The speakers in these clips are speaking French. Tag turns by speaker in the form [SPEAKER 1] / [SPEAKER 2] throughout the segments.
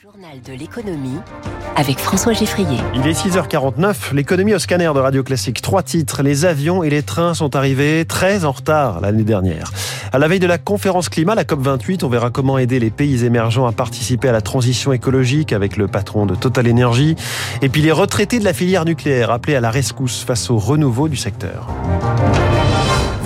[SPEAKER 1] Journal de l'économie avec François Geffrier.
[SPEAKER 2] Il est 6h49, l'économie au scanner de Radio Classique. Trois titres, les avions et les trains sont arrivés très en retard l'année dernière. À la veille de la conférence climat, la COP28, on verra comment aider les pays émergents à participer à la transition écologique avec le patron de Total Energy. Et puis les retraités de la filière nucléaire appelés à la rescousse face au renouveau du secteur.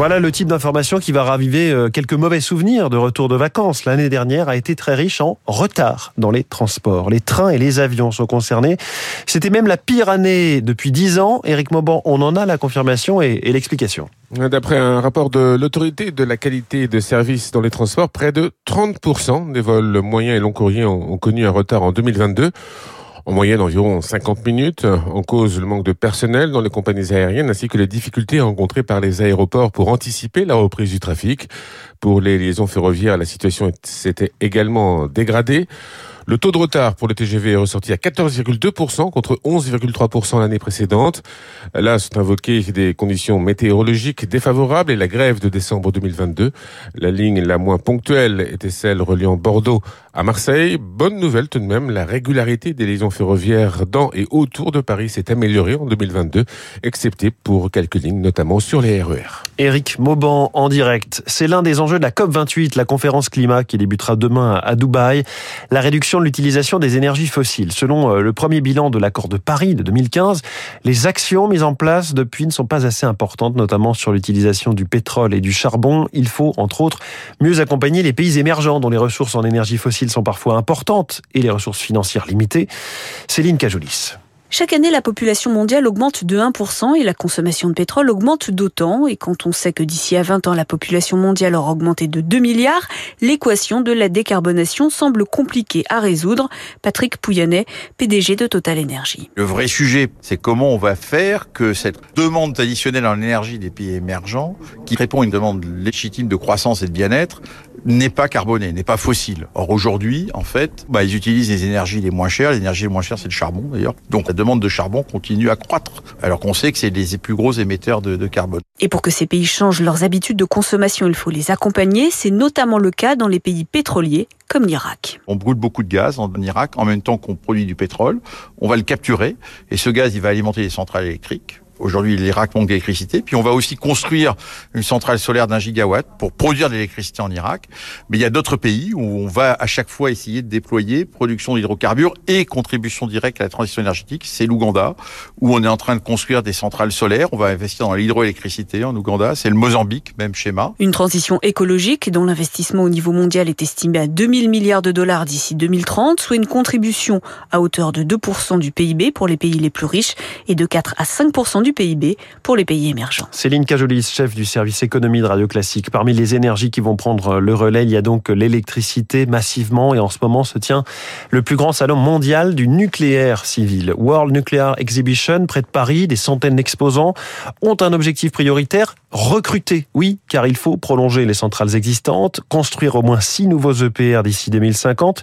[SPEAKER 2] Voilà le type d'information qui va raviver euh, quelques mauvais souvenirs de retour de vacances. L'année dernière a été très riche en retard dans les transports. Les trains et les avions sont concernés. C'était même la pire année depuis dix ans. Éric Mauban, on en a la confirmation et, l'explication.
[SPEAKER 3] D'après un rapport de l'autorité de la qualité de service dans les transports, près de 30% des vols moyens et long courriers ont connu un retard en 2022 en moyenne environ 50 minutes, en cause le manque de personnel dans les compagnies aériennes ainsi que les difficultés rencontrées par les aéroports pour anticiper la reprise du trafic. Pour les liaisons ferroviaires, la situation s'était également dégradée. Le taux de retard pour le TGV est ressorti à 14,2% contre 11,3% l'année précédente. Là, sont invoquées des conditions météorologiques défavorables et la grève de décembre 2022. La ligne la moins ponctuelle était celle reliant Bordeaux à Marseille. Bonne nouvelle tout de même, la régularité des liaisons ferroviaires dans et autour de Paris s'est améliorée en 2022, excepté pour quelques lignes, notamment sur les RER.
[SPEAKER 2] Éric Mauban en direct. C'est l'un des enjeux de la COP28, la conférence climat qui débutera demain à Dubaï. La réduction de l'utilisation des énergies fossiles. Selon le premier bilan de l'accord de Paris de 2015, les actions mises en place depuis ne sont pas assez importantes, notamment sur l'utilisation du pétrole et du charbon. Il faut, entre autres, mieux accompagner les pays émergents dont les ressources en énergie fossile sont parfois importantes et les ressources financières limitées. Céline Cajolis.
[SPEAKER 4] Chaque année, la population mondiale augmente de 1% et la consommation de pétrole augmente d'autant. Et quand on sait que d'ici à 20 ans, la population mondiale aura augmenté de 2 milliards, l'équation de la décarbonation semble compliquée à résoudre. Patrick Pouyannet, PDG de Total Energy.
[SPEAKER 5] Le vrai sujet, c'est comment on va faire que cette demande additionnelle en énergie des pays émergents, qui répond à une demande légitime de croissance et de bien-être, n'est pas carbonée, n'est pas fossile. Or aujourd'hui, en fait, bah, ils utilisent les énergies les moins chères. L'énergie les moins chères, c'est le charbon d'ailleurs. Donc la demande de charbon continue à croître, alors qu'on sait que c'est les plus gros émetteurs de, de, carbone.
[SPEAKER 4] Et pour que ces pays changent leurs habitudes de consommation, il faut les accompagner. C'est notamment le cas dans les pays pétroliers comme l'Irak.
[SPEAKER 5] On brûle beaucoup de gaz en Irak en même temps qu'on produit du pétrole. On va le capturer et ce gaz, il va alimenter les centrales électriques. Aujourd'hui, l'Irak manque d'électricité. Puis on va aussi construire une centrale solaire d'un gigawatt pour produire de l'électricité en Irak. Mais il y a d'autres pays où on va à chaque fois essayer de déployer production d'hydrocarbures et contribution directe à la transition énergétique. C'est l'Ouganda, où on est en train de construire des centrales solaires. On va investir dans l'hydroélectricité en Ouganda. C'est le Mozambique, même schéma.
[SPEAKER 4] Une transition écologique dont l'investissement au niveau mondial est estimé à 2000 milliards de dollars d'ici 2030, soit une contribution à hauteur de 2% du PIB pour les pays les plus riches et de 4 à 5% du PIB pour les pays émergents.
[SPEAKER 2] Céline Cajolis, chef du service économie de Radio Classique. Parmi les énergies qui vont prendre le relais, il y a donc l'électricité massivement et en ce moment se tient le plus grand salon mondial du nucléaire civil. World Nuclear Exhibition, près de Paris, des centaines d'exposants ont un objectif prioritaire, recruter. Oui, car il faut prolonger les centrales existantes, construire au moins 6 nouveaux EPR d'ici 2050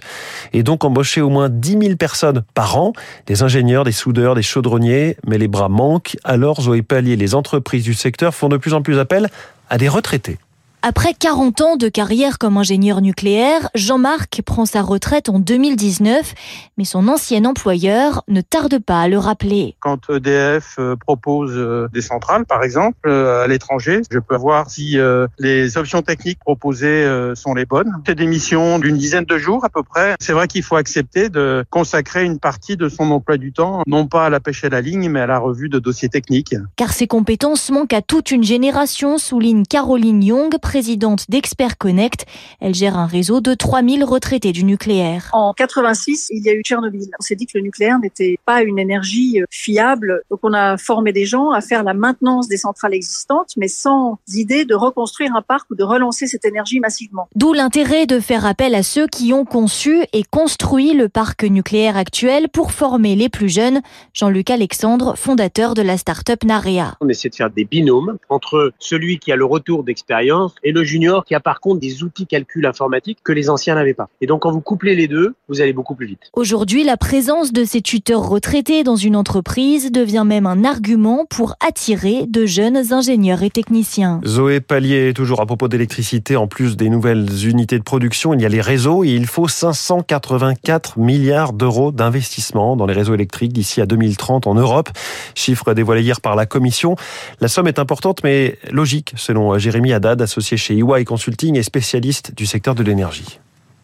[SPEAKER 2] et donc embaucher au moins 10 000 personnes par an, des ingénieurs, des soudeurs, des chaudronniers, mais les bras manquent alors Zoé Pallier, les entreprises du secteur font de plus en plus appel à des retraités.
[SPEAKER 6] Après 40 ans de carrière comme ingénieur nucléaire, Jean-Marc prend sa retraite en 2019, mais son ancien employeur ne tarde pas à le rappeler.
[SPEAKER 7] Quand EDF propose des centrales, par exemple, à l'étranger, je peux voir si les options techniques proposées sont les bonnes. C'est des missions d'une dizaine de jours à peu près. C'est vrai qu'il faut accepter de consacrer une partie de son emploi du temps, non pas à la pêche à la ligne, mais à la revue de dossiers techniques.
[SPEAKER 6] Car ses compétences manquent à toute une génération, souligne Caroline Young, présidente d'Expert Connect. Elle gère un réseau de 3000 retraités du nucléaire.
[SPEAKER 8] En 86, il y a eu Tchernobyl. On s'est dit que le nucléaire n'était pas une énergie fiable. Donc on a formé des gens à faire la maintenance des centrales existantes, mais sans idée de reconstruire un parc ou de relancer cette énergie massivement.
[SPEAKER 6] D'où l'intérêt de faire appel à ceux qui ont conçu et construit le parc nucléaire actuel pour former les plus jeunes. Jean-Luc Alexandre, fondateur de la start-up Narea.
[SPEAKER 9] On essaie de faire des binômes entre celui qui a le retour d'expérience et le junior qui a par contre des outils calcul informatique que les anciens n'avaient pas. Et donc quand vous couplez les deux, vous allez beaucoup plus vite.
[SPEAKER 6] Aujourd'hui, la présence de ces tuteurs retraités dans une entreprise devient même un argument pour attirer de jeunes ingénieurs et techniciens.
[SPEAKER 2] Zoé Pallier, toujours à propos d'électricité, en plus des nouvelles unités de production, il y a les réseaux et il faut 584 milliards d'euros d'investissement dans les réseaux électriques d'ici à 2030 en Europe. Chiffre dévoilé hier par la Commission. La somme est importante mais logique, selon Jérémy Haddad, associé chez EY Consulting et spécialiste du secteur de l'énergie.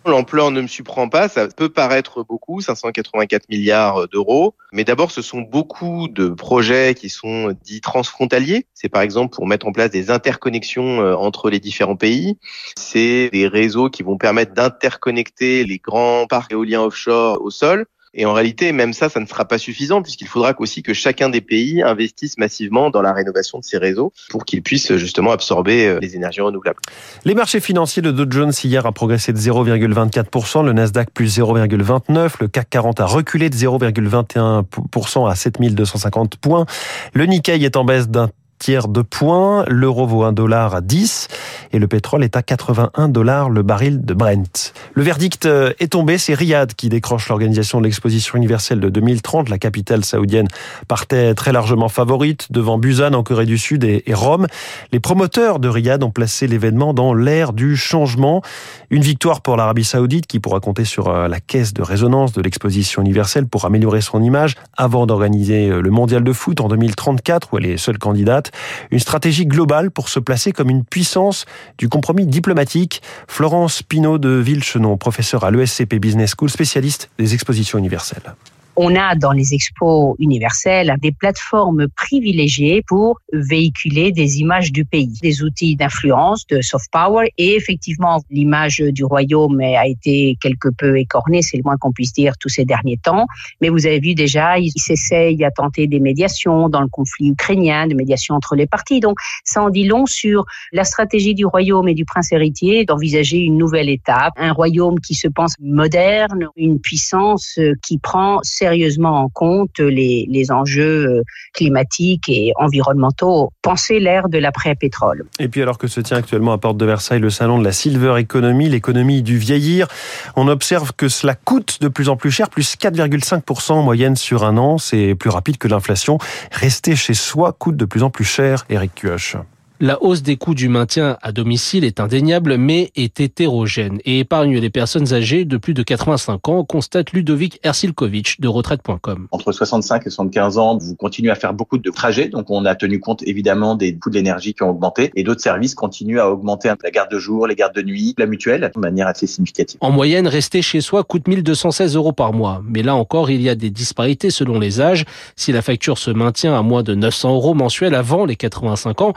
[SPEAKER 10] L'ampleur ne me surprend pas, ça peut paraître beaucoup, 584 milliards d'euros, mais d'abord ce sont beaucoup de projets qui sont dits transfrontaliers. C'est par exemple pour mettre en place des interconnexions euh, entre les différents pays. C'est des réseaux qui vont permettre d'interconnecter les grands parcs éoliens offshore au sol. Et en réalité, même ça, ça ne sera pas suffisant puisqu'il faudra aussi que chacun des pays investisse massivement dans la rénovation de ces réseaux pour qu'ils puissent justement absorber euh, les énergies renouvelables.
[SPEAKER 2] Les marchés financiers, le Dow Jones hier a progressé de 0,24%, le Nasdaq plus 0,29%, le CAC 40 a reculé de 0,21% à 7250 points, le Nikkei est en baisse d'un tiers de points. L'euro vaut 1 dollar à 10 et le pétrole est à 81 dollars le baril de Brent. Le verdict euh, est tombé, c'est Riyad qui décroche l'organisation de l'exposition universelle de 2030. La capitale saoudienne partait très largement favorite devant Busan en Corée du Sud et Rome. Les promoteurs de Riyad ont placé l'événement dans l'ère du changement. Une victoire pour l'Arabie saoudite qui pourra compter sur euh, la caisse de résonance de l'exposition universelle pour améliorer son image avant d'organiser euh, le mondial de foot en 2034 où elle est seule candidate. Une stratégie globale pour se placer comme une puissance du compromis diplomatique. Florence Pinault de Villechenon, professeur à l'ESCP Business School, spécialiste des expositions universelles
[SPEAKER 11] on a dans les expos universelles des plateformes privilégiées pour véhiculer des images du pays, des outils d'influence, de soft power et effectivement l'image du royaume a été quelque peu écornée, c'est le moins qu'on puisse dire tous ces derniers temps. Mais vous avez vu déjà, ils s'essayent à tenter des médiations dans le conflit ukrainien, des médiations entre les partis. Donc ça en dit long sur la stratégie du royaume et du prince héritier d'envisager une nouvelle étape, un royaume qui se pense moderne, une puissance qui prend sérieusement en compte les, les enjeux euh, climatiques et environnementaux. Pensez l'ère de l'après-pétrole.
[SPEAKER 2] Et puis alors que se tient actuellement à Porte de Versailles le salon de la Silver Economy, l'économie du vieillir, on observe que cela coûte de plus en plus cher, plus 4,5% en moyenne sur un an. C'est plus rapide que l'inflation. Rester chez soi coûte de plus en plus cher, Eric Kioch.
[SPEAKER 12] La hausse des coûts du maintien à domicile est indéniable, mais est hétérogène et épargne les personnes âgées de plus de 85 ans, constate Ludovic Ersilkovic de retraite.com.
[SPEAKER 13] Entre 65 et 75 ans, vous continuez à faire beaucoup de trajets, donc on a tenu compte évidemment des coûts de l'énergie qui ont augmenté et d'autres services continuent à augmenter, la garde de jour, les gardes de nuit, la mutuelle, de manière assez significative.
[SPEAKER 12] En moyenne, rester chez soi coûte 1216 euros par mois, mais là encore, il y a des disparités selon les âges. Si la facture se maintient à moins de 900 euros mensuels avant les 85 ans,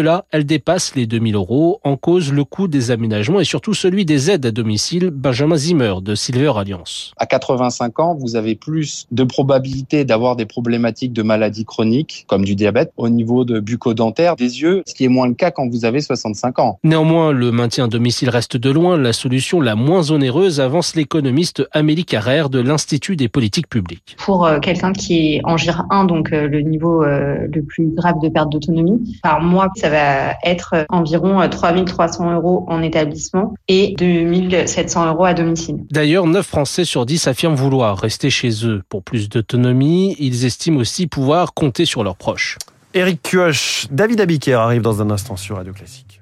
[SPEAKER 12] là elle dépasse les 2000 euros. En cause, le coût des aménagements et surtout celui des aides à domicile. Benjamin Zimmer de Silver Alliance.
[SPEAKER 14] À 85 ans, vous avez plus de probabilité d'avoir des problématiques de maladies chroniques, comme du diabète, au niveau de bucco-dentaire, des yeux, ce qui est moins le cas quand vous avez 65 ans.
[SPEAKER 12] Néanmoins, le maintien à domicile reste de loin la solution la moins onéreuse, avance l'économiste Amélie Carrère de l'Institut des politiques publiques.
[SPEAKER 15] Pour euh, quelqu'un qui est en GIR 1, donc euh, le niveau euh, le plus grave de perte d'autonomie, par mois, ça va être environ 3300 euros en établissement et 2700 euros à domicile.
[SPEAKER 12] D'ailleurs, 9 Français sur 10 affirment vouloir rester chez eux. Pour plus d'autonomie, ils estiment aussi pouvoir compter sur leurs proches.
[SPEAKER 2] Eric Kioch, David Abiker arrive dans un instant sur Radio Classique.